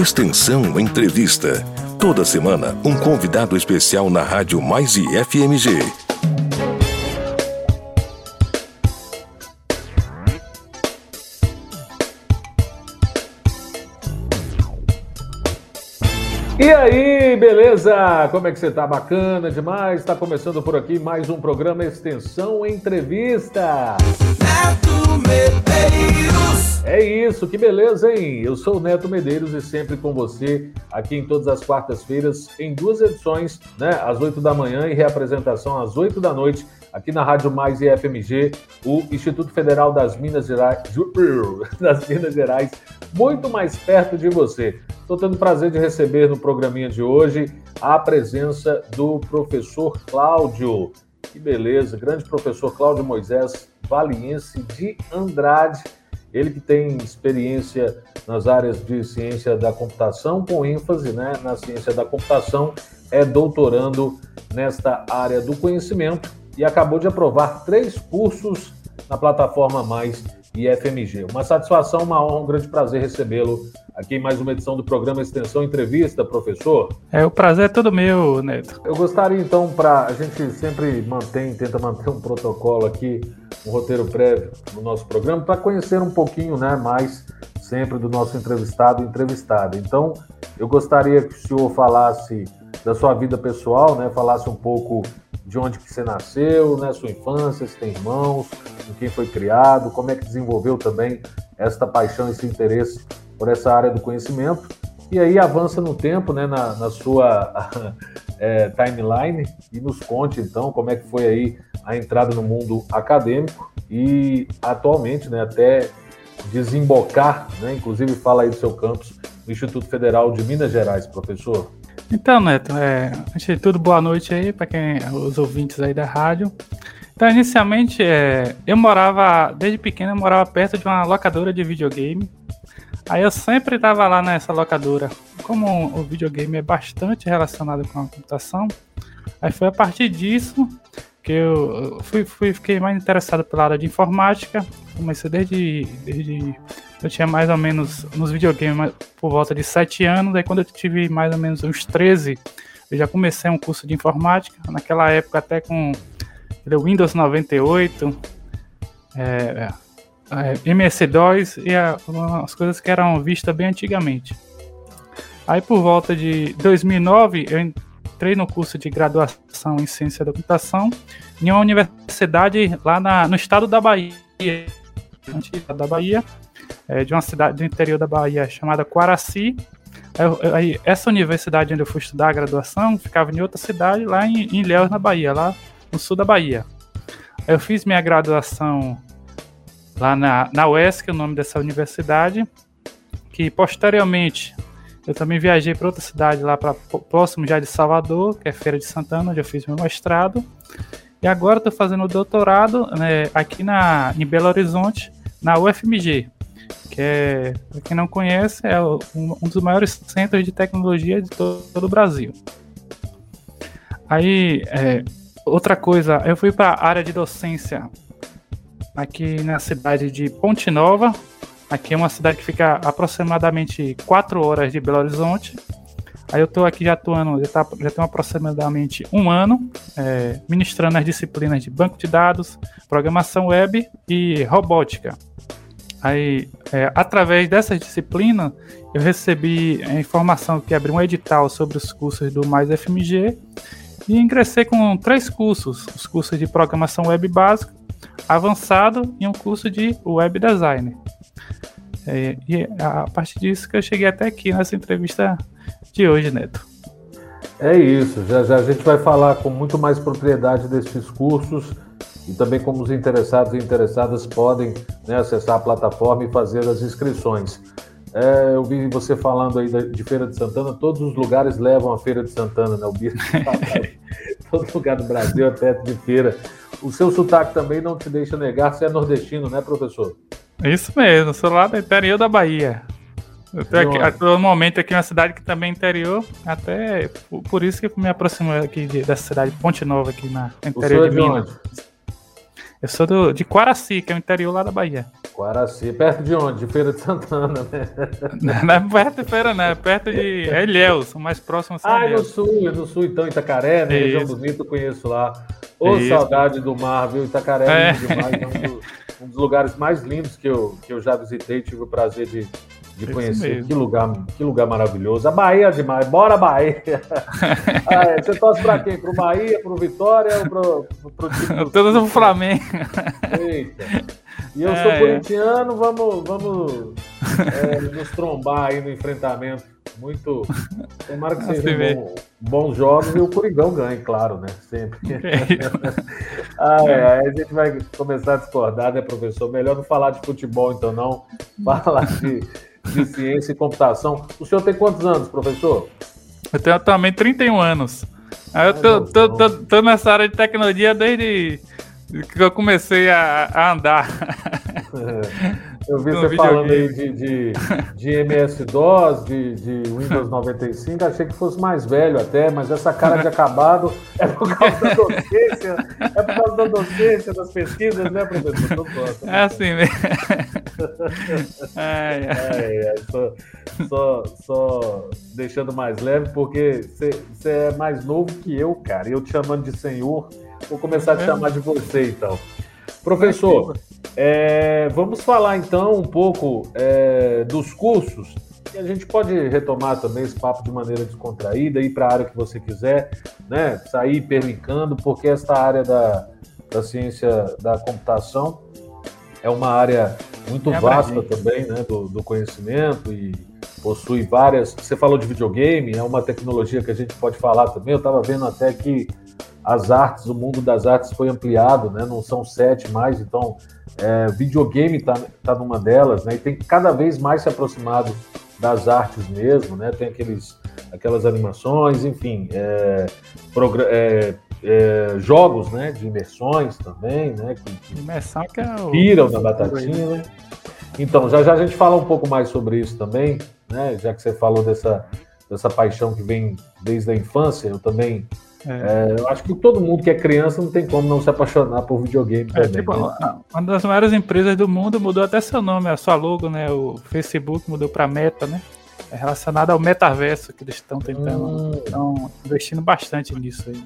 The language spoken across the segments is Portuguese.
Extensão Entrevista. Toda semana, um convidado especial na Rádio Mais e FMG. E aí, beleza? Como é que você tá? Bacana demais. Está começando por aqui mais um programa Extensão Entrevista. Neto Medeiros. É isso, que beleza, hein? Eu sou o Neto Medeiros e sempre com você aqui em todas as quartas-feiras em duas edições, né? Às 8 da manhã e reapresentação às 8 da noite aqui na Rádio Mais e FMG, o Instituto Federal das Minas Gerais, das Minas Gerais, muito mais perto de você. Estou tendo o prazer de receber no programinha de hoje a presença do professor Cláudio. Que beleza, grande professor Cláudio Moisés Valiense de Andrade. Ele que tem experiência nas áreas de ciência da computação, com ênfase né, na ciência da computação, é doutorando nesta área do conhecimento e acabou de aprovar três cursos na plataforma Mais e FMG. Uma satisfação, uma honra, um grande prazer recebê-lo aqui em mais uma edição do programa Extensão Entrevista, professor. É, o prazer é todo meu, Neto. Eu gostaria então, para a gente sempre mantém, tenta manter um protocolo aqui, um roteiro prévio no nosso programa, para conhecer um pouquinho né, mais sempre do nosso entrevistado e entrevistada. Então, eu gostaria que o senhor falasse da sua vida pessoal, né, falasse um pouco de onde que você nasceu, né, sua infância, se tem irmãos, com quem foi criado, como é que desenvolveu também esta paixão, esse interesse por essa área do conhecimento. E aí avança no tempo, né, na, na sua é, timeline. E nos conte então como é que foi aí a entrada no mundo acadêmico e atualmente, né, até desembocar, né, inclusive fala aí do seu campus no Instituto Federal de Minas Gerais, professor. Então, Neto, é, antes de tudo, boa noite aí para quem os ouvintes aí da rádio. Então, inicialmente, é, eu morava, desde pequeno, eu morava perto de uma locadora de videogame. Aí eu sempre estava lá nessa locadora. Como o videogame é bastante relacionado com a computação, aí foi a partir disso que eu fui, fui, fiquei mais interessado pela área de informática. Comecei desde, desde eu tinha mais ou menos nos videogames por volta de 7 anos, aí quando eu tive mais ou menos uns 13, eu já comecei um curso de informática, naquela época até com Windows 98, é, é, MS-DOS e a, as coisas que eram vistas bem antigamente. Aí por volta de 2009 eu entrei no curso de graduação em ciência da computação em uma universidade lá na, no estado da Bahia, da Bahia, é, de uma cidade do interior da Bahia chamada Quaraci. Aí, essa universidade onde eu fui estudar a graduação ficava em outra cidade, lá em, em Ilhéus, na Bahia, lá no sul da Bahia. Eu fiz minha graduação lá na, na UESC, o nome dessa universidade, que posteriormente eu também viajei para outra cidade lá para próximo já de Salvador, que é Feira de Santana, onde eu fiz meu mestrado. E agora estou fazendo o doutorado né, aqui na, em Belo Horizonte, na UFMG, que é, para quem não conhece, é um, um, dos maiores centros de tecnologia de todo, todo o Brasil. Aí, é, outra coisa, eu fui para a área de docência aqui na cidade de Ponte Nova. Aqui é uma cidade que fica aproximadamente 4 horas de Belo Horizonte. Aí eu estou aqui já atuando, já, tá, já tenho aproximadamente um ano, é, ministrando as disciplinas de banco de dados, programação web e robótica. Aí, é, através dessa disciplina, eu recebi a informação que abriu um edital sobre os cursos do Mais FMG e ingressei com três cursos: os cursos de programação web básica, avançado e um curso de web design. É, e a partir disso que eu cheguei até aqui nessa entrevista de hoje, Neto. É isso, já já a gente vai falar com muito mais propriedade desses cursos e também como os interessados e interessadas podem né, acessar a plataforma e fazer as inscrições. É, eu vi você falando aí de Feira de Santana, todos os lugares levam a Feira de Santana, né? O Bispo Todo lugar do Brasil é perto de feira. O seu sotaque também não te deixa negar, você é nordestino, né, professor? Isso mesmo, sou lá do interior da Bahia. Eu tô aqui, atualmente aqui na cidade que também é interior, até por, isso que me aproximo aqui de, dessa cidade, Ponte Nova, aqui na interior de, de Minas. Eu sou do, de Quaraci, que é o interior lá da Bahia. Quaraci, perto de onde? De Feira de Santana, né? Não, é perto de Feira, não, é perto de Ilhéus, o mais próximo a Ah, é no sul, é no sul, então, Itacaré, né? Região bonita, conheço lá. Ô, Isso. saudade do mar, viu? Itacaré é, é. demais, é um dos, um dos, lugares mais lindos que eu, que eu já visitei, tive o prazer de, de conhecer. Que lugar, que lugar maravilhoso. A Bahia é demais. Bora, Bahia! ah, é, você torce pra quem? Pro Bahia, pro Vitória ou pro, pro, pro Todos pro Flamengo. Eita. E eu é, sou corintiano, vamos, vamos é, nos trombar aí no enfrentamento. Muito. Tomara que sejam bom, bons jogos e o Coringão ganhe, claro, né? Sempre. ah, é, aí a gente vai começar a discordar, né, professor? Melhor não falar de futebol, então, não. Falar de, de ciência e computação. O senhor tem quantos anos, professor? Eu tenho atualmente 31 anos. Eu tô, tô, tô, tô, nessa área de tecnologia desde que eu comecei a, a andar. Eu vi você falando aí de, de, de MS-DOS, de, de Windows 95, achei que fosse mais velho até, mas essa cara de acabado é por causa da docência, é por causa da docência, das pesquisas, né, professor? Gosto, é assim mesmo. é. É, só, só, só deixando mais leve, porque você é mais novo que eu, cara, e eu te chamando de senhor, vou começar a te é. chamar de você, então. Professor, é, vamos falar então um pouco é, dos cursos. E a gente pode retomar também esse papo de maneira descontraída, ir para a área que você quiser, né? sair perlincando, porque esta área da, da ciência da computação é uma área muito é vasta também né? do, do conhecimento e possui várias. Você falou de videogame, é uma tecnologia que a gente pode falar também. Eu estava vendo até que as artes, o mundo das artes foi ampliado, né? Não são sete mais, então é, videogame está tá numa delas, né? E tem cada vez mais se aproximado das artes mesmo, né? Tem aqueles, aquelas animações, enfim, é, é, é, jogos, né? De imersões também, né? Que, que Imersão que é o... piram na batatinha, né? Então, já já a gente fala um pouco mais sobre isso também, né? Já que você falou dessa, dessa paixão que vem desde a infância, eu também é. É, eu acho que todo mundo que é criança não tem como não se apaixonar por videogame é, também. Tipo, né? Uma das maiores empresas do mundo mudou até seu nome, a sua logo, né? O Facebook mudou para Meta, né? É relacionado ao metaverso que eles estão tentando, hum. estão investindo bastante nisso aí.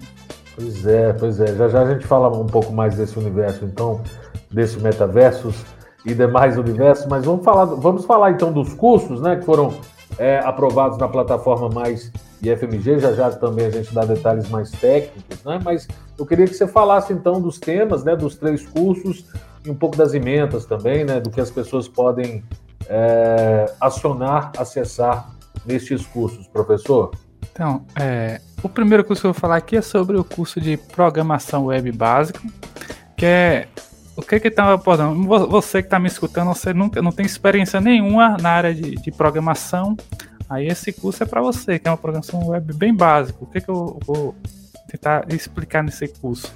Pois é, pois é. Já já a gente fala um pouco mais desse universo, então, desse metaversos e demais universos, mas vamos falar, vamos falar então dos cursos, né, que foram é, aprovados na plataforma mais IFMG, já já também a gente dá detalhes mais técnicos, né? Mas eu queria que você falasse então dos temas, né, dos três cursos e um pouco das emendas também, né, do que as pessoas podem é, acionar, acessar nestes cursos, professor. Então, é, o primeiro curso que eu vou falar aqui é sobre o curso de programação web básico, que é o que que estava abordando? Você que está me escutando, você nunca não tem experiência nenhuma na área de, de programação, aí esse curso é para você, que é uma programação web bem básica. O que que eu vou tentar explicar nesse curso?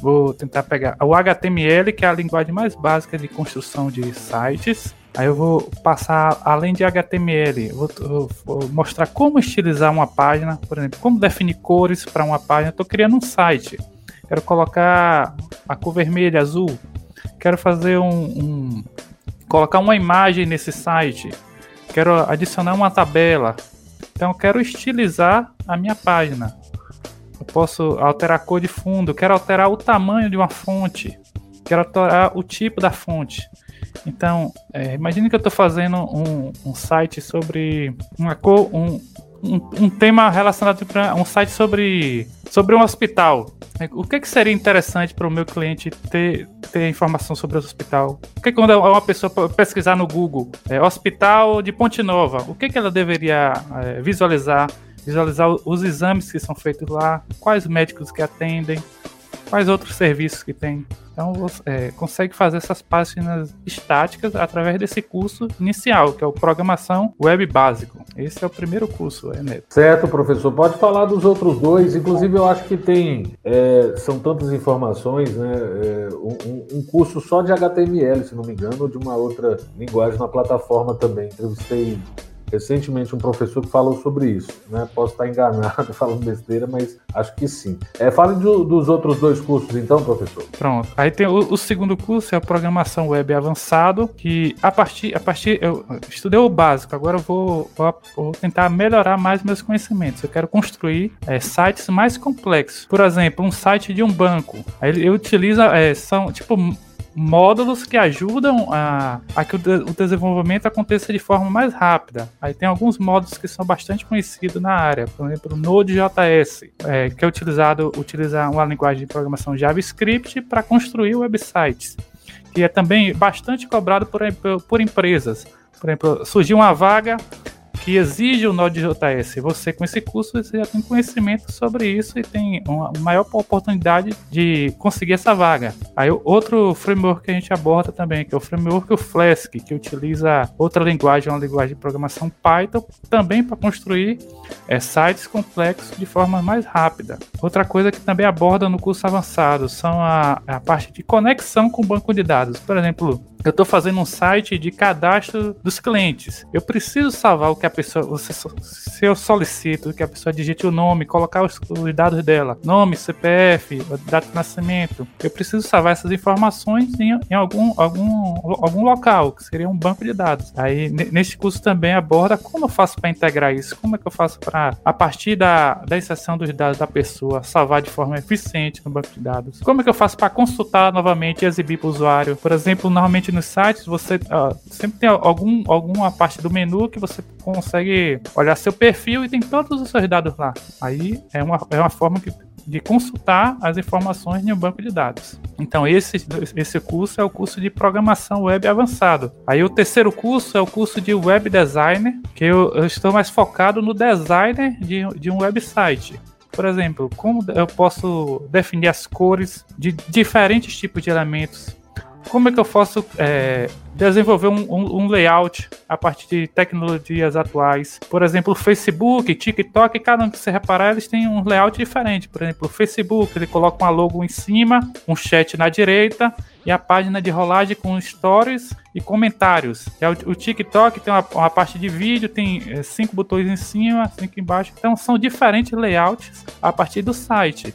Vou tentar pegar o HTML, que é a linguagem mais básica de construção de sites. Aí eu vou passar, além de HTML, vou, eu vou mostrar como estilizar uma página, por exemplo, como definir cores para uma página. Estou criando um site, quero colocar a cor vermelha, azul, quero fazer um, um colocar uma imagem nesse site, quero adicionar uma tabela. Então quero estilizar a minha página. Eu posso alterar a cor de fundo, quero alterar o tamanho de uma fonte, quero alterar o tipo da fonte. Então, é, imagine que eu estou fazendo um, um, site sobre uma cor, um, um, um tema relacionado para um site sobre, sobre um hospital. O que, que seria interessante para o meu cliente ter, ter informação sobre o hospital? O que quando uma pessoa pesquisar no Google, é, hospital de Ponte Nova, o que, que ela deveria é, visualizar? Visualizar os exames que são feitos lá, quais médicos que atendem, quais outros serviços que tem. Então você é, consegue fazer essas páginas estáticas através desse curso inicial, que é o Programação Web Básico. Esse é o primeiro curso, é Neto. Certo, professor. Pode falar dos outros dois. Inclusive, eu acho que tem. É, são tantas informações, né? É, um, um, curso só de HTML, se não me engano, ou de uma outra linguagem na plataforma também. Entrevistei recentemente um professor que falou sobre isso, né? Posso estar enganado falando besteira, mas acho que sim. É, fale do, dos outros dois cursos então, professor. Pronto. Aí tem o, o, segundo curso é a programação web avançado, que a partir a partir eu estudei o básico, agora eu vou, vou, vou tentar melhorar mais meus conhecimentos. Eu quero construir é, sites mais complexos. Por exemplo, um site de um banco. Aí ele utiliza é, são tipo módulos que ajudam a, a que o, de, o, desenvolvimento aconteça de forma mais rápida. Aí tem alguns módulos que são bastante conhecidos na área, por exemplo, o Node.js, é, que é utilizado utilizar uma linguagem de programação JavaScript para construir websites, que é também bastante cobrado por, por empresas. Por exemplo, surgiu uma vaga que exige o Node.js. Você, com esse curso, você já tem conhecimento sobre isso e tem uma maior oportunidade de conseguir essa vaga. Aí, outro framework que a gente aborda também, que é o framework o Flask, que utiliza outra linguagem, uma linguagem de programação Python, também para construir é, sites complexos de forma mais rápida. Outra coisa que também aborda no curso avançado são a, a parte de conexão com o banco de dados. Por exemplo, eu estou fazendo um site de cadastro dos clientes. Eu preciso salvar o que a pessoa. Você, se eu solicito que a pessoa digite o nome, colocar os, os, dados dela, nome, CPF, data de nascimento, eu preciso salvar essas informações em, em algum, algum, algum local, que seria um banco de dados. Aí, neste curso também aborda como eu faço para integrar isso, como é que eu faço para, a partir da, da inserção dos dados da pessoa, salvar de forma eficiente no banco de dados. Como é que eu faço para consultar novamente e exibir para o usuário? Por exemplo, normalmente nos sites você sempre tem algum, alguma parte do menu que você consegue olhar seu perfil e tem todos os seus dados lá. Aí é uma, é uma forma que, de consultar as informações em um banco de dados. Então esse, esse curso é o curso de programação web avançado. Aí o terceiro curso é o curso de web designer, que eu, eu estou mais focado no designer de, de um website. Por exemplo, como eu posso definir as cores de diferentes tipos de elementos como é que eu posso é, desenvolver um, um, um, layout a partir de tecnologias atuais? Por exemplo, o Facebook, TikTok, cada um que você reparar, eles têm um layout diferente. Por exemplo, o Facebook, ele coloca uma logo em cima, um chat na direita e a página de rolagem com stories e comentários. O, o TikTok tem uma, uma, parte de vídeo, tem é, cinco botões em cima, cinco embaixo. Então são diferentes layouts a partir do site.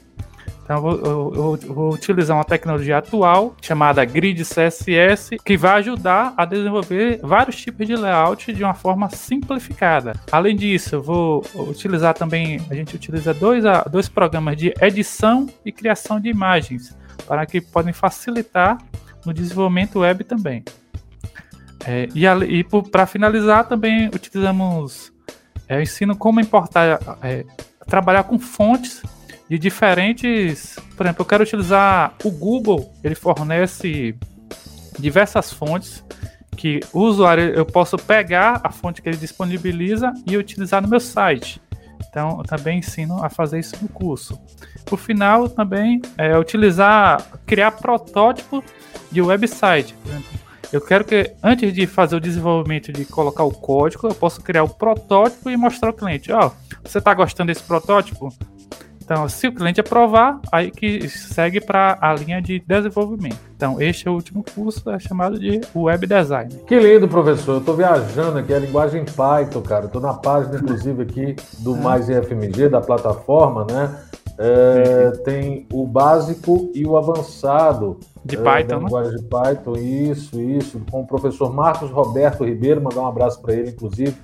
Então, eu vou, eu, eu vou, utilizar uma tecnologia atual chamada Grid CSS, que vai ajudar a desenvolver vários tipos de layout de uma forma simplificada. Além disso, eu vou utilizar também, a gente utiliza dois, dois programas de edição e criação de imagens, para que podem facilitar no desenvolvimento web também. É, e e para finalizar, também utilizamos, é, eu ensino como importar, é, trabalhar com fontes de diferentes. Por exemplo, eu quero utilizar o Google, ele fornece diversas fontes que o usuário eu posso pegar a fonte que ele disponibiliza e utilizar no meu site. Então, eu também ensino a fazer isso no curso. Por final, também é utilizar, criar protótipo de website. Por exemplo, eu quero que antes de fazer o desenvolvimento de colocar o código, eu possa criar o protótipo e mostrar ao cliente, ó, oh, você está gostando desse protótipo? Então, se o cliente aprovar, aí que segue para a linha de desenvolvimento. Então, este é o último curso, é chamado de Web Design. Que lindo, professor. Eu estou viajando aqui, a linguagem Python, cara. Estou na página, inclusive, aqui do é. Mais IFMG, da plataforma, né? É, tem o básico e o avançado. De Python, né? linguagem de Python, isso, isso. Com o professor Marcos Roberto Ribeiro, mandar um abraço para ele, inclusive.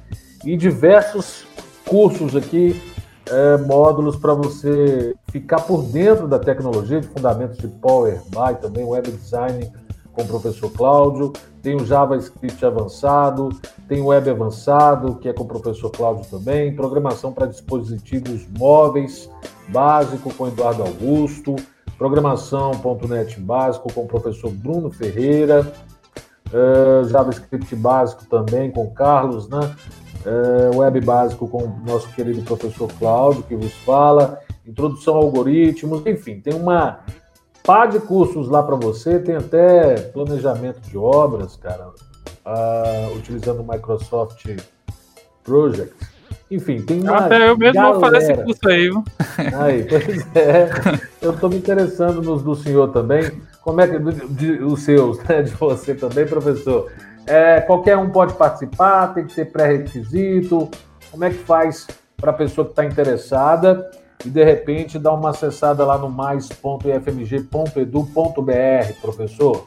E diversos cursos aqui é, módulos para você ficar por dentro da tecnologia de fundamentos de Power BI, também web design com o professor Cláudio, tem o JavaScript avançado, tem o web avançado, que é com o professor Cláudio também, programação para dispositivos móveis, básico com Eduardo Augusto, programação.net básico com o professor Bruno Ferreira, uh, JavaScript básico também com Carlos, né? É, web básico com o nosso querido professor Cláudio, que vos fala, introdução a algoritmos, enfim, tem uma pá de cursos lá para você, tem até planejamento de obras, cara, uh, utilizando o Microsoft Project. Enfim, tem uma. Até eu mesmo galera... vou fazer esse curso aí, viu? Aí, pois é. Eu estou me interessando nos do senhor também. Como é que. De, de, os seus, né? De você também, professor. É, qualquer um pode participar, tem que ter pré-requisito. Como é que faz para a pessoa que está interessada e de repente dar uma acessada lá no mais.ifmg.edu.br, professor?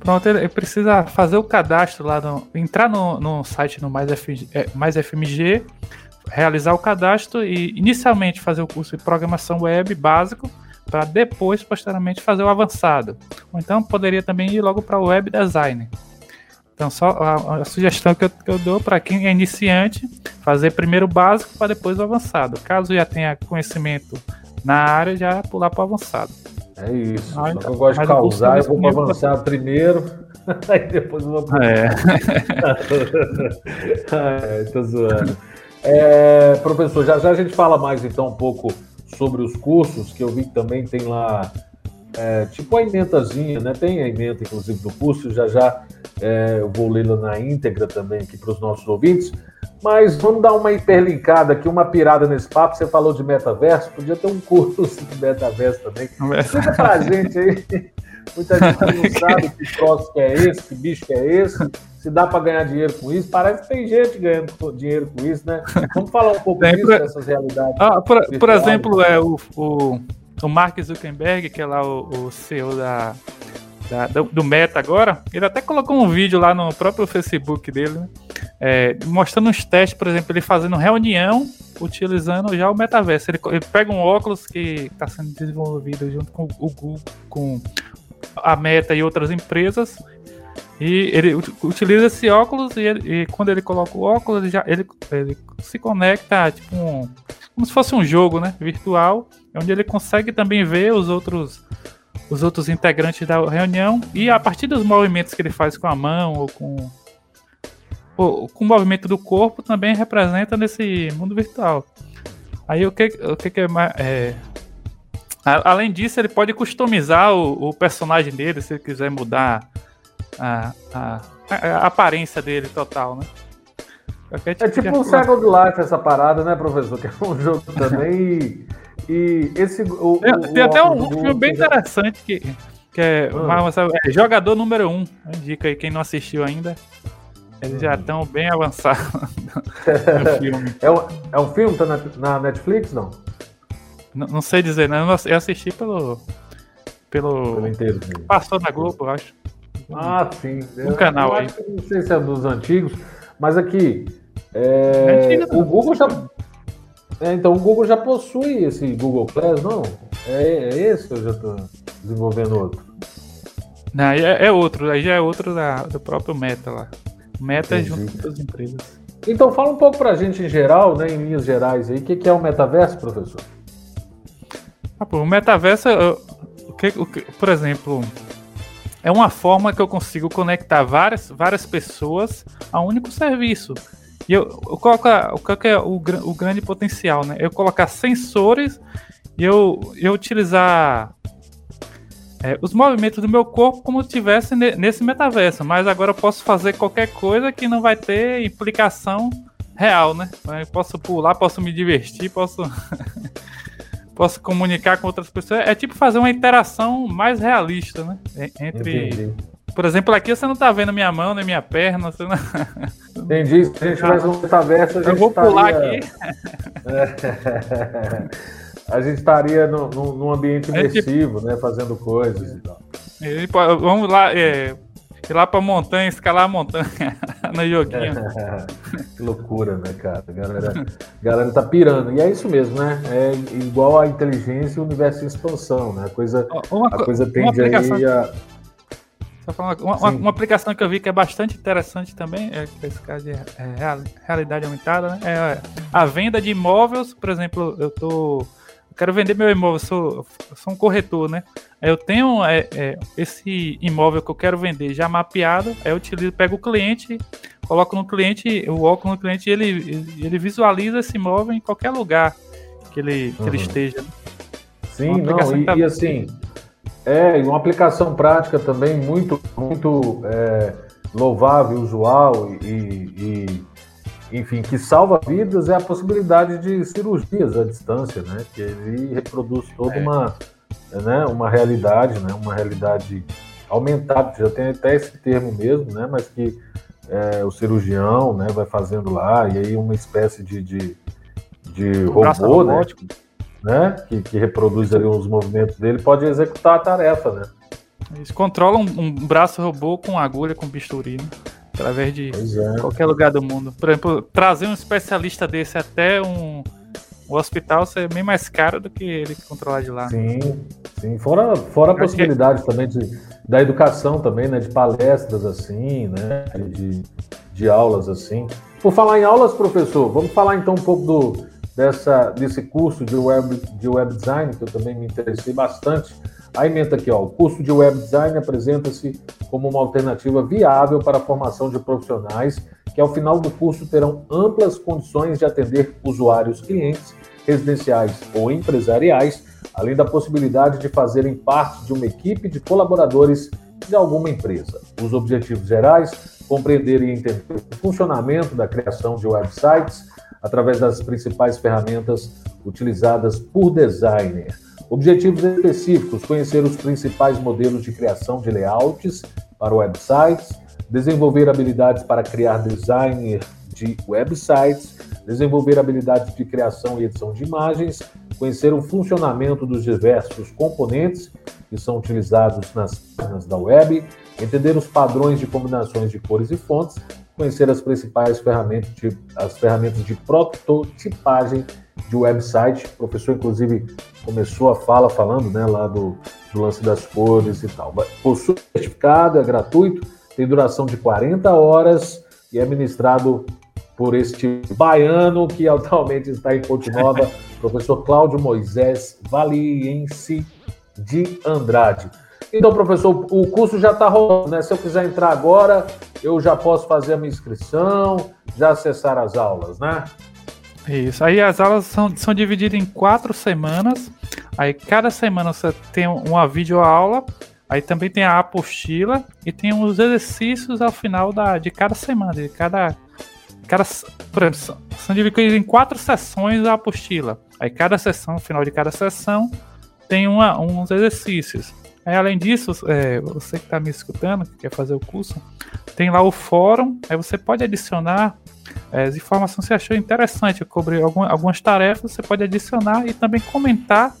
Pronto, ele precisa fazer o cadastro lá, no, entrar no, no site no Mais, é, Mais FMG, realizar o cadastro e inicialmente fazer o curso de programação web básico para depois, posteriormente, fazer o avançado. Ou então poderia também ir logo para o web design. Então, só a, a sugestão que eu, que eu dou para quem é iniciante, fazer primeiro o básico para depois o avançado. Caso já tenha conhecimento na área, já pular para o avançado. É isso. Mas, eu gosto de causar, eu vou para avançado pra... primeiro, aí depois eu vou para É. é, tô zoando. É, professor, já já a gente fala mais então um pouco sobre os cursos, que eu vi que também tem lá é, tipo a ementazinha, né? Tem a ementa, inclusive, do curso, já já é, eu vou lê-la na íntegra também aqui para os nossos ouvintes. Mas vamos dar uma hiperlinkada aqui, uma pirada nesse papo. Você falou de metaverso, podia ter um curso de metaverso também. Explica pra gente aí. Muita gente não sabe que troço que é esse, que bicho que é esse, se dá para ganhar dinheiro com isso. Parece que tem gente ganhando dinheiro com isso, né? Vamos falar um pouco disso, dessas realidades. Ah, por, por exemplo, é, o, o, o Mark Zuckerberg, que é lá o, o CEO da, da, do, do, Meta agora, ele até colocou um vídeo lá no próprio Facebook dele, né? é, mostrando uns testes, por exemplo, ele fazendo reunião utilizando já o metaverso. Ele, ele pega um óculos que está sendo desenvolvido junto com o Google, com a Meta e outras empresas. E ele utiliza esse óculos e, ele, e quando ele coloca o óculos, ele, já, ele, ele se conecta tipo um, como se fosse um jogo né, virtual, onde ele consegue também ver os outros os outros integrantes da reunião e a partir dos movimentos que ele faz com a mão ou com ou, com o movimento do corpo também representa nesse mundo virtual. Aí o que o que, que é, é além disso ele pode customizar o, o, personagem dele se ele quiser mudar a, a, a aparência dele total, né? Tipo é tipo um Second Life essa parada, né, professor? Que é um jogo também. E esse. O, tem, o, tem até um, filme bem interessante que, que é, ah. uma, é Jogador Número 1. Um. Indica aí quem não assistiu ainda. Eles já estão bem avançados no filme. É um, é um filme? Tá na, na Netflix, não? não? Não sei dizer, né? Eu assisti pelo. Pelo. pelo inteiro, Passou na Globo, eu acho. Ah, sim. Um canal aí. não sei se é dos antigos, mas aqui. É, é o Google já. É, então o Google já possui esse Google Class, não? É, é esse ou eu já estou desenvolvendo outro? Não, é, é, outro, aí já é outro da, do próprio Meta lá. Meta é junto com as empresas. Então fala um pouco pra gente em geral, né, em linhas gerais aí, o que, que é o metaverso, professor? Ah, pô, o metaverso, o que, o que, por exemplo, é uma forma que eu consigo conectar várias, várias pessoas a um único serviço. E eu, eu coloco, o que é o, o grande potencial, né? Eu colocar sensores e eu, eu utilizar é, os movimentos do meu corpo como se estivesse nesse metaverso, mas agora eu posso fazer qualquer coisa que não vai ter implicação real, né? Eu posso pular, posso me divertir, posso posso comunicar com outras pessoas. É tipo fazer uma interação mais realista, né? Entre. Entendi. Por exemplo, aqui você não tá vendo minha mão, nem minha perna. Você não... Entendi. Se a gente faz um metaverso, a gente Eu vou estaria... pular aqui. a gente estaria no, no, num ambiente imersivo, né? Fazendo coisas e tal. Vamos lá, é, ir lá pra montanha, escalar a montanha no joguinho. que loucura, né, cara? A galera, a galera tá pirando. E é isso mesmo, né? É igual a inteligência e o universo em expansão, né? A coisa, uma, a coisa tende aí a. Uma, uma, uma, aplicação que eu vi que é bastante interessante também, é esse caso de é, realidade aumentada, né? É a venda de imóveis, por exemplo, eu tô quero vender meu imóvel, sou, sou um corretor, né? Eu tenho é, é, esse imóvel que eu quero vender já mapeado, aí eu utilizo, pego o cliente, coloco no cliente, o óculos no cliente e ele, ele visualiza esse imóvel em qualquer lugar que ele, que ele uhum. esteja. Sim, não, e, tá... e, assim, é uma aplicação prática também muito, muito é, louvável, usual e, e enfim, que salva vidas é a possibilidade de cirurgias à distância, né? Que ele reproduz toda é. uma, né, uma realidade, né? Uma realidade aumentado, já tem até esse termo mesmo, né? Mas que é, o cirurgião né, vai fazendo lá, e aí uma espécie de, de, de robô, né? Né? Que, que reproduz ali os movimentos dele, pode executar a tarefa, né? Eles controlam um, um braço robô com agulha, com bisturi, né? através de é. qualquer lugar do mundo. Por exemplo, trazer um especialista desse até um, um hospital ser bem mais caro do que ele controlar de lá. Sim, sim. Fora, fora a possibilidade que... também de, da educação também, né? De palestras assim, né? De, de aulas assim. Por falar em aulas, professor, vamos falar então um pouco do, dessa, desse curso de web, de web design, que eu também me interessei bastante. A emenda aqui, ó, o curso de web design apresenta-se como uma alternativa viável para a formação de profissionais que ao final do curso terão amplas condições de atender usuários clientes residenciais ou empresariais, além da possibilidade de fazerem parte de uma equipe de colaboradores de alguma empresa. Os objetivos gerais compreender e entender o funcionamento da criação de websites através das principais ferramentas utilizadas por designer. Objetivos específicos: conhecer os principais modelos de criação de layouts para websites, desenvolver habilidades para criar design de websites, desenvolver habilidades de criação e edição de imagens, conhecer o funcionamento dos diversos componentes que são utilizados nas páginas da web, entender os padrões de combinações de cores e fontes, conhecer as principais ferramentas de, as ferramentas de prototipagem de website. O professor, inclusive, começou a fala falando né, lá do, do lance das cores e tal. Possui certificado, é gratuito, tem duração de 40 horas e é ministrado por este baiano que atualmente está em Ponte Nova, professor Cláudio Moisés Valiense de Andrade. Então, professor, o curso já está rolando, né? Se eu quiser entrar agora, eu já posso fazer a minha inscrição, já acessar as aulas, né? Isso. Aí as aulas são, são divididas em quatro semanas. Aí cada semana você tem uma videoaula. Aí também tem a apostila e tem os exercícios ao final da, de cada semana, de cada, cada por exemplo, são divididos em quatro sessões a apostila. Aí cada sessão, no final de cada sessão, tem uma, uns exercícios. Aí, além disso, é, você que está me escutando, que quer fazer o curso, tem lá o fórum, aí você pode adicionar é, as informações que você achou interessante, cobrir algumas tarefas, você pode adicionar e também comentar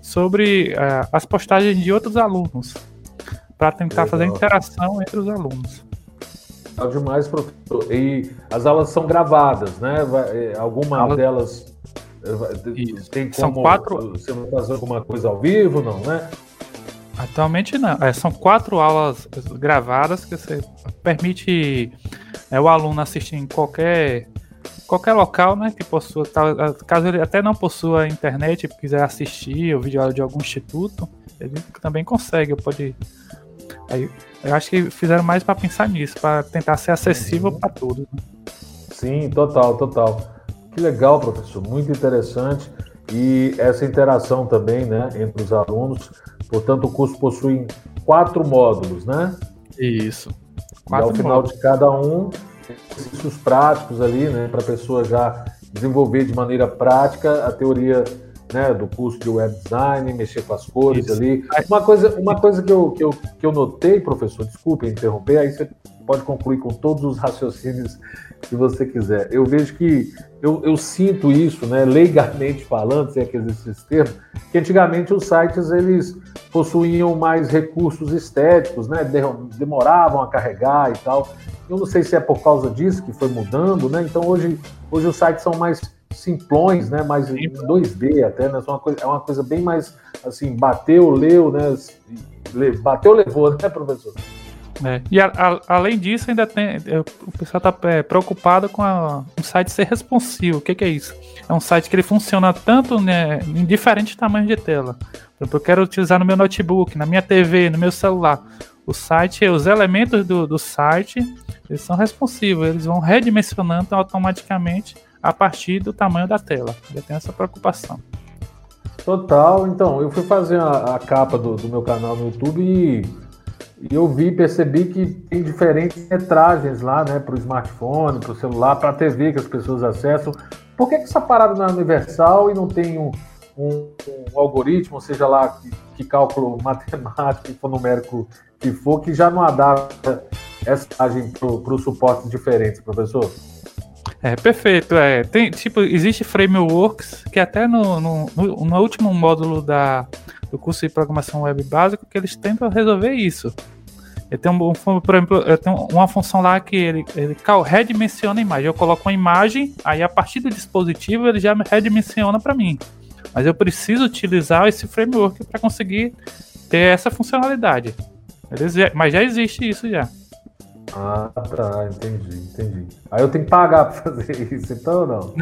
sobre é, as postagens de outros alunos, para tentar Legal. fazer interação entre os alunos. Legal demais, professor. E as aulas são gravadas, né? É, alguma Aula... delas Isso. tem como São quatro... você vai fazer alguma coisa ao vivo, não, né? Atualmente não. É, são quatro aulas gravadas que você permite é, o aluno assistir em qualquer qualquer local, né, que possua, caso ele até não possua internet e quiser assistir o vídeo de algum instituto, ele também consegue, pode aí, eu acho que fizeram mais para pensar nisso, para tentar ser acessível uhum. para todos. Né? Sim, total, total. Que legal, professor, muito interessante e essa interação também, né, entre os alunos. Portanto, o curso possui quatro módulos, né? Isso. Quatro e ao final módulos. de cada um, exercícios práticos ali, né, para a pessoa já desenvolver de maneira prática a teoria né, do curso de web design, mexer com as cores Isso. ali. Uma coisa, uma coisa que, eu, que, eu, que eu notei, professor, desculpe interromper, aí você pode concluir com todos os raciocínios que você quiser. Eu vejo que eu, eu sinto isso, né, legalmente falando, se é que existe esse termo, que antigamente os sites eles possuíam mais recursos estéticos, né, demoravam a carregar e tal. Eu não sei se é por causa disso que foi mudando, né? Então hoje, hoje os sites são mais simplões, né? Mais em 2D até, né? Uma coisa, é uma coisa bem mais assim, bateu, leu, né? Bateu, levou, né, professor? É. E a, a, além disso, ainda tem. É, o pessoal está é, preocupado com a, um site ser responsivo. O que, que, é isso? É um site que ele funciona tanto né, em diferentes tamanhos de tela. Eu quero utilizar no meu notebook, na minha TV, no meu celular. O site, os elementos do, do site, eles são responsivos, eles vão redimensionando automaticamente a partir do tamanho da tela. Já tem essa preocupação. Total. Então, eu fui fazer a, a capa do, do, meu canal no YouTube e, e eu vi, percebi que tem diferentes metragens lá, né, para o smartphone, para o celular, para a TV que as pessoas acessam. Por que, que essa parada não é universal e não tem um, um, um algoritmo, seja lá que, que cálculo matemático numérico que for, que já não adapta essa imagem para os suportes diferentes, professor? É, perfeito. É. Tem, tipo, existe frameworks que até no, no, no último módulo da, do curso de programação web básico que eles tentam resolver isso. Eu tenho, um, por exemplo, eu tenho uma função lá que ele, ele redimensiona a imagem. Eu coloco uma imagem, aí a partir do dispositivo ele já redimensiona para mim. Mas eu preciso utilizar esse framework para conseguir ter essa funcionalidade. Mas já existe isso já. Ah, tá, entendi, entendi. Aí eu tenho que pagar para fazer isso, então ou não?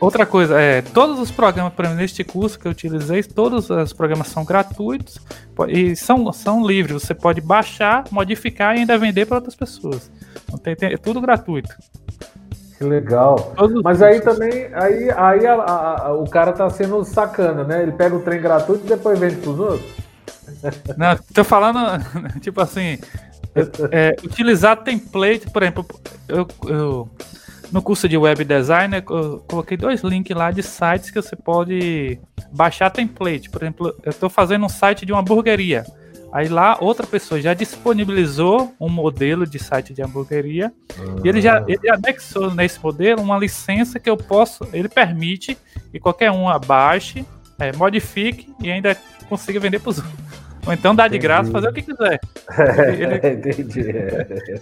Outra coisa, é, todos os programas, por exemplo, neste curso que eu utilizei, todos os programas são gratuitos e são, são livres. Você pode baixar, modificar e ainda vender para outras pessoas. Então, tem, tem, é tudo gratuito. Que legal. Mas aí também, aí, aí a, a, a, o cara tá sendo sacana, né? Ele pega o trem gratuito e depois vende para os outros. Não, tô falando, tipo assim, é, utilizar template, por exemplo, eu, eu, no curso de web design eu coloquei dois links lá de sites que você pode baixar template. Por exemplo, eu estou fazendo um site de uma hamburgueria. Aí lá outra pessoa já disponibilizou um modelo de site de hamburgueria e ele já ele anexou nesse modelo uma licença que eu posso, ele permite que qualquer um abaixe, é, modifique e ainda consiga vender para os outros. Ou então dá de Entendi. graça, fazer o que quiser. Ele... Entendi.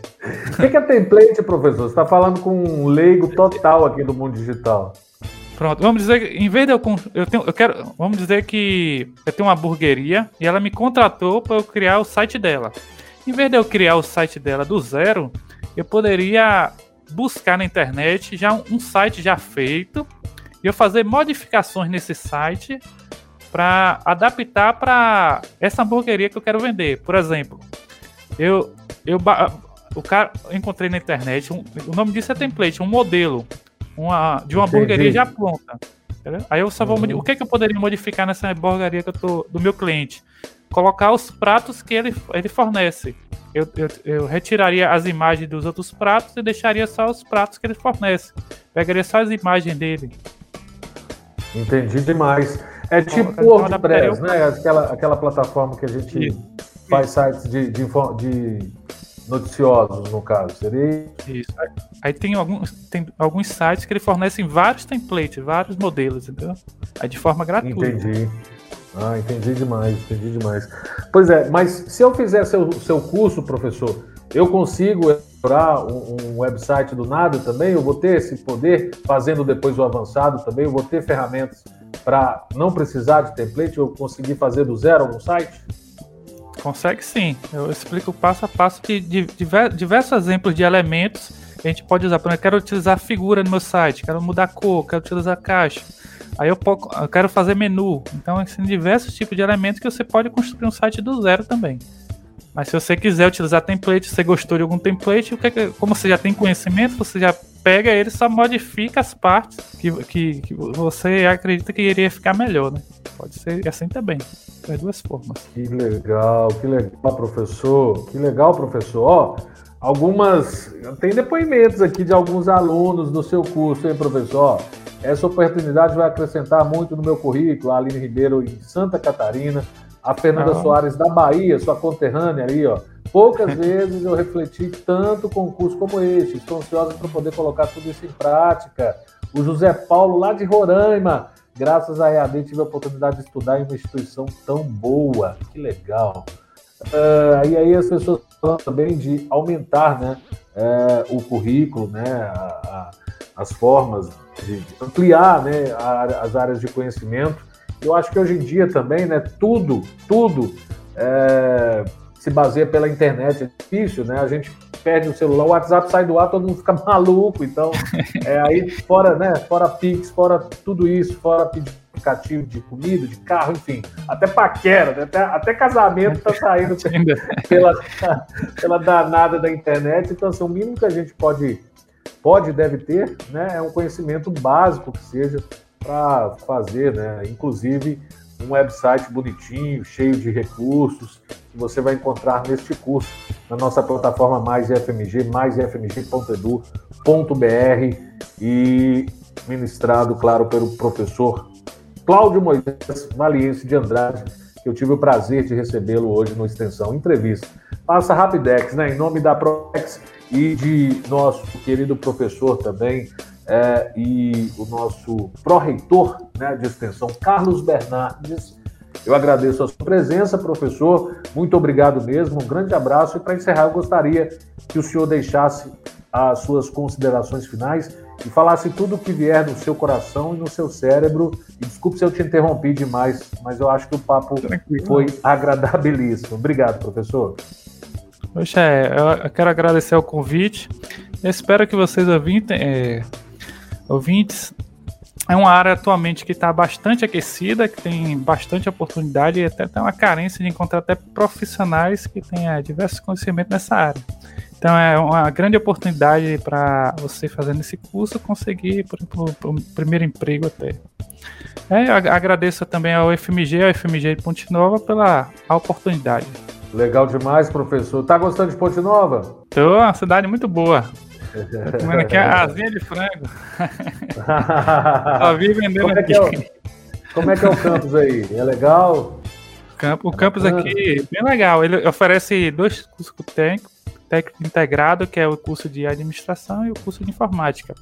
O que é template, professor? Você está falando com um leigo total aqui do mundo digital. Pronto, vamos dizer que em vez de eu, eu, tenho, eu quero, vamos dizer que eu tenho uma hamburgueria e ela me contratou para eu criar o site dela. Em vez de eu criar o site dela do zero, eu poderia buscar na internet já um, um site já feito e eu fazer modificações nesse site para adaptar para essa hamburgueria que eu quero vender. Por exemplo, eu, eu o cara encontrei na internet, um, o nome disso é template, um modelo uma, de uma Entendi. hamburgueria já pronta. Entendeu? Aí eu só vou uhum. o que, é que eu poderia modificar nessa hamburgueria que eu tô, do meu cliente? Colocar os pratos que ele, ele fornece. Eu, eu, eu, retiraria as imagens dos outros pratos e deixaria só os pratos que ele fornece. Pegaria só as imagens dele. Entendi demais. É tipo o WordPress, né? Aquela, aquela plataforma que a gente Isso. faz sites de, de, de, noticiosos, no caso. Seria. Isso. Aí tem alguns, tem alguns sites que ele fornecem vários templates, vários modelos, entendeu? Aí de forma gratuita. Entendi. Ah, entendi demais, entendi demais. Pois é, mas se eu fizer seu, seu curso, professor, eu consigo elaborar um, um website do nada também? Eu vou ter esse poder, fazendo depois o avançado também? Eu vou ter ferramentas para não precisar de template, eu conseguir fazer do zero algum site? Consegue sim. Eu explico passo a passo de diversos exemplos de elementos que a gente pode usar. Por exemplo, eu quero utilizar figura no meu site, quero mudar cor, quero utilizar caixa. Aí eu, eu quero fazer menu. Então, assim, diversos tipos de elementos que você pode construir um site do zero também. Mas se você quiser utilizar template, você gostou de algum template, o que, é como você já tem conhecimento, você já pega ele só modifica as partes que, que, que, você acredita que iria ficar melhor, né? Pode ser assim também. Das duas formas. Que legal, que legal, professor. Que legal, professor. Ó, algumas. Tem depoimentos aqui de alguns alunos do seu curso, hein, professor? Essa oportunidade vai acrescentar muito no meu currículo. A Aline Ribeiro em Santa Catarina. A Fernanda ah. Soares da Bahia, sua conterrânea ali, ó. Poucas vezes eu refleti tanto com um curso como este. Estou ansiosa para poder colocar tudo isso em prática. O José Paulo, lá de Roraima, graças à EAD, tive a oportunidade de estudar em uma instituição tão boa. Que legal. Uh, e aí as pessoas falam também de aumentar né, uh, o currículo, né, a, a, as formas de ampliar né, a, as áreas de conhecimento. Eu acho que hoje em dia também, né, tudo, tudo é, se baseia pela internet, é difícil, né? A gente perde o celular, o WhatsApp sai do ar, todo mundo fica maluco. Então, é, aí fora, né? Fora Pix, fora tudo isso, fora aplicativo de comida, de carro, enfim, até paquera, né? até, até casamento tá saindo pela, pela danada da internet. Então, assim, o mínimo que a gente pode, pode deve ter, né? É um conhecimento básico que seja para fazer, né? Inclusive um website bonitinho, cheio de recursos, que você vai encontrar neste curso, na nossa plataforma Mais FMG, maisfmg.edu.br e ministrado, claro, pelo professor Cláudio Moisés Maliense de Andrade, que eu tive o prazer de recebê-lo hoje no Extensão Entrevista. Passa Rapidex, né? Em nome da Proex e de nosso querido professor também, é, e o nosso pró-reitor né, de extensão, Carlos Bernardes. Eu agradeço a sua presença, professor. Muito obrigado mesmo. Um grande abraço. E para encerrar, eu gostaria que o senhor deixasse as suas considerações finais e falasse tudo o que vier no seu coração e no seu cérebro. E desculpe se eu te interrompi demais, mas eu acho que o papo Tranquilo. foi agradabilíssimo. Obrigado, professor. Poxa, é, eu quero agradecer o convite. Eu espero que vocês ouvintes, é, ouvintes é uma área atualmente que está bastante aquecida, que tem bastante oportunidade e até tem uma carência de encontrar até profissionais que tenham diversos conhecimentos nessa área. Então é uma grande oportunidade para você fazendo esse curso conseguir, por exemplo, o primeiro emprego até. É, agradeço também ao FMG, ao FMG de Ponte Nova pela oportunidade. Legal demais, professor. Tá gostando de Ponte Nova? Tô, uma cidade muito boa. Comendo aqui a asinha de frango. Só vi vendendo como é aqui. É o, como é que é o campus aí? É legal? O campus aqui é bem legal. Ele oferece dois cursos técnicos técnico integrado, que é o curso de administração e o curso de informática.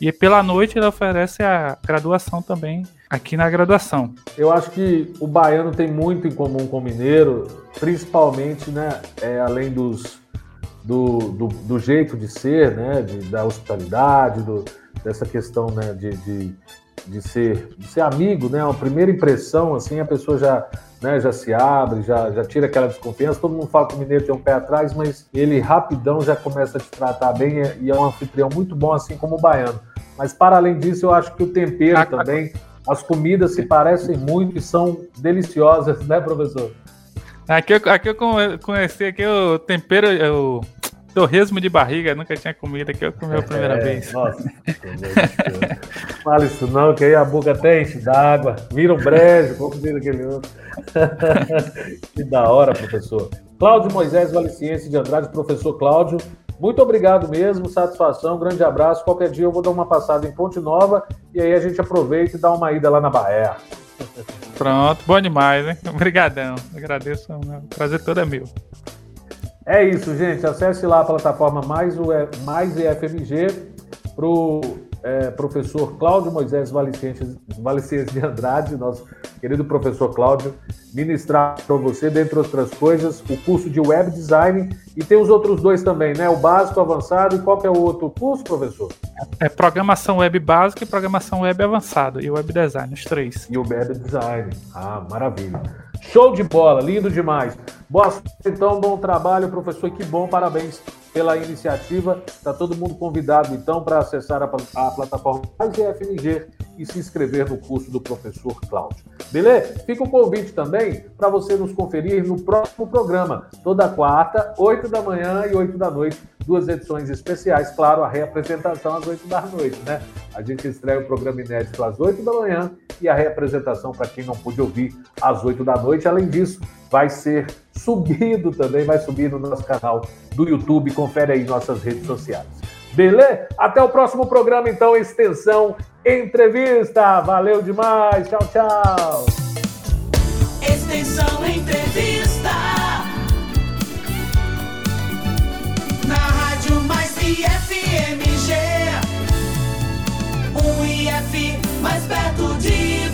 E pela noite ele oferece a graduação também aqui na graduação. Eu acho que o baiano tem muito em comum com o mineiro, principalmente, né, é, além dos, do, do, do, jeito de ser, né, de, da hospitalidade, do, dessa questão né, de, de, de, ser, de ser amigo, né, uma primeira impressão, assim, a pessoa já né, já se abre, já, já tira aquela desconfiança. Todo mundo fala que o mineiro tem um pé atrás, mas ele rapidão já começa a te tratar bem e é um anfitrião muito bom, assim como o baiano. Mas para além disso, eu acho que o tempero ah, também, as comidas se parecem muito e são deliciosas, né, professor? Aqui aqui eu conheci aqui o tempero, o torresmo de barriga, nunca tinha comido aqui, eu comi a primeira é, vez. Nossa, fala isso não, que aí a boca até enche d'água, vira um brejo, como diz aquele outro. que da hora, professor. Cláudio Moisés Valiciense de Andrade, professor Cláudio, muito obrigado mesmo, satisfação, grande abraço. Qualquer dia eu vou dar uma passada em Ponte Nova e aí a gente aproveita e dá uma ida lá na Bahia. Pronto, bom demais, hein? Obrigadão. Agradeço, o prazer todo é meu. É isso, gente. Acesse lá a plataforma Mais, o, Mais EFMG para o é, professor Cláudio Moisés Valicienses de Andrade, nosso querido professor Cláudio, ministrar para você, dentre outras coisas, o curso de web design e tem os outros dois também, né? O básico, avançado e qual que é o outro curso, professor? É programação web básica e programação web avançado e web design, os três. E o web design. Ah, maravilha. Show de bola, lindo demais. Boa então, bom trabalho, professor, que bom, parabéns pela iniciativa. Está todo mundo convidado, então, para acessar a, a plataforma FNG e se inscrever no curso do professor Cláudio. Beleza? Fica o convite também para você nos conferir no próximo programa, toda quarta, 8 da manhã e 8 da noite, duas edições especiais, claro, a reapresentação às 8 da noite, né? A gente estreia o programa inédito às 8 da manhã e a reapresentação para quem não pôde ouvir às 8 da noite. Além disso, vai ser subido também, vai subir no nosso canal do YouTube. Confere aí nossas redes sociais. Beleza? Até o próximo programa, então, Extensão Entrevista. Valeu demais. Tchau, tchau. Extensão Entrevista. Na Rádio Mais IFMG. Um IF mais perto de